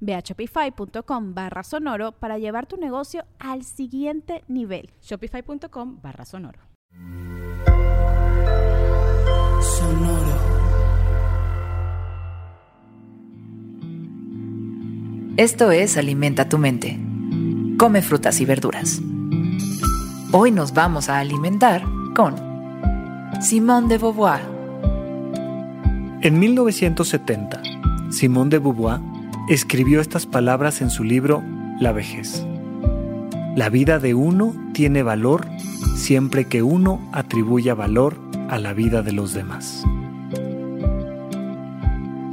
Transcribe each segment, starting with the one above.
Ve a shopify.com barra sonoro para llevar tu negocio al siguiente nivel. Shopify.com barra sonoro. Sonoro. Esto es Alimenta tu mente. Come frutas y verduras. Hoy nos vamos a alimentar con Simone de Beauvoir. En 1970, Simone de Beauvoir escribió estas palabras en su libro La vejez. La vida de uno tiene valor siempre que uno atribuya valor a la vida de los demás.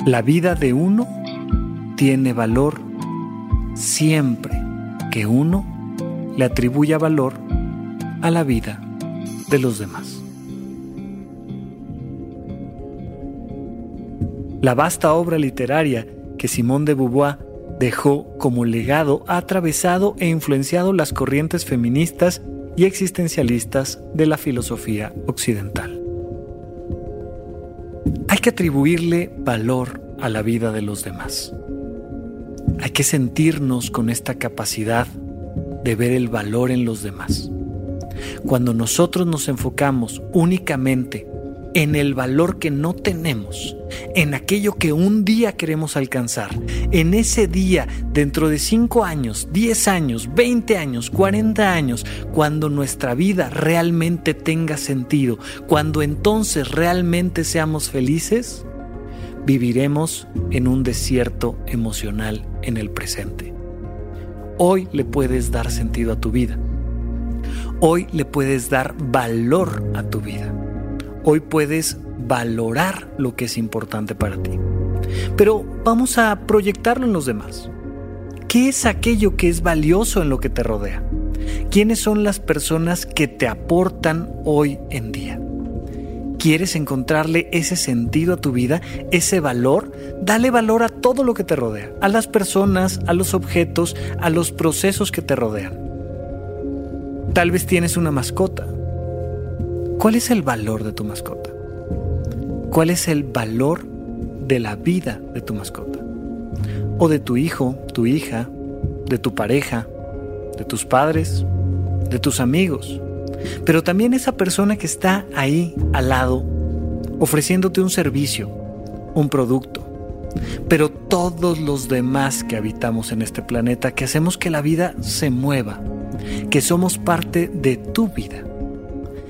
La vida de uno tiene valor siempre que uno le atribuya valor a la vida de los demás. La vasta obra literaria que Simone de Beauvoir dejó como legado ha atravesado e influenciado las corrientes feministas y existencialistas de la filosofía occidental. Hay que atribuirle valor a la vida de los demás. Hay que sentirnos con esta capacidad de ver el valor en los demás. Cuando nosotros nos enfocamos únicamente en el valor que no tenemos, en aquello que un día queremos alcanzar, en ese día, dentro de 5 años, 10 años, 20 años, 40 años, cuando nuestra vida realmente tenga sentido, cuando entonces realmente seamos felices, viviremos en un desierto emocional en el presente. Hoy le puedes dar sentido a tu vida. Hoy le puedes dar valor a tu vida. Hoy puedes valorar lo que es importante para ti. Pero vamos a proyectarlo en los demás. ¿Qué es aquello que es valioso en lo que te rodea? ¿Quiénes son las personas que te aportan hoy en día? ¿Quieres encontrarle ese sentido a tu vida, ese valor? Dale valor a todo lo que te rodea, a las personas, a los objetos, a los procesos que te rodean. Tal vez tienes una mascota ¿Cuál es el valor de tu mascota? ¿Cuál es el valor de la vida de tu mascota? O de tu hijo, tu hija, de tu pareja, de tus padres, de tus amigos. Pero también esa persona que está ahí al lado, ofreciéndote un servicio, un producto. Pero todos los demás que habitamos en este planeta, que hacemos que la vida se mueva, que somos parte de tu vida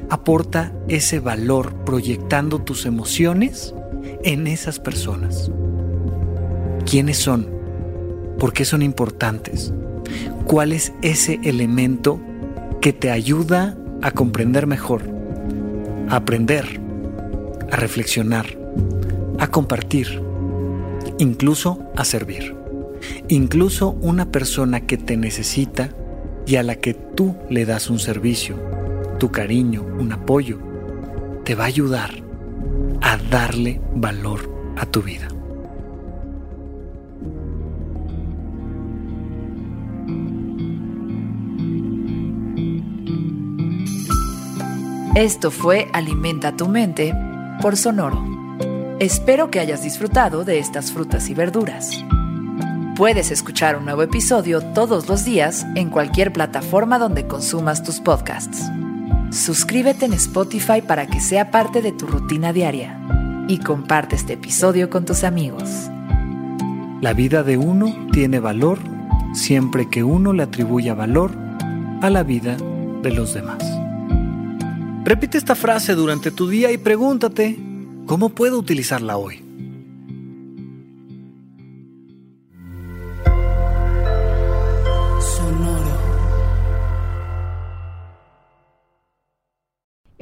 aporta ese valor proyectando tus emociones en esas personas. ¿Quiénes son? ¿Por qué son importantes? ¿Cuál es ese elemento que te ayuda a comprender mejor, a aprender, a reflexionar, a compartir, incluso a servir? Incluso una persona que te necesita y a la que tú le das un servicio tu cariño, un apoyo, te va a ayudar a darle valor a tu vida. Esto fue Alimenta tu mente por Sonoro. Espero que hayas disfrutado de estas frutas y verduras. Puedes escuchar un nuevo episodio todos los días en cualquier plataforma donde consumas tus podcasts. Suscríbete en Spotify para que sea parte de tu rutina diaria y comparte este episodio con tus amigos. La vida de uno tiene valor siempre que uno le atribuya valor a la vida de los demás. Repite esta frase durante tu día y pregúntate, ¿cómo puedo utilizarla hoy?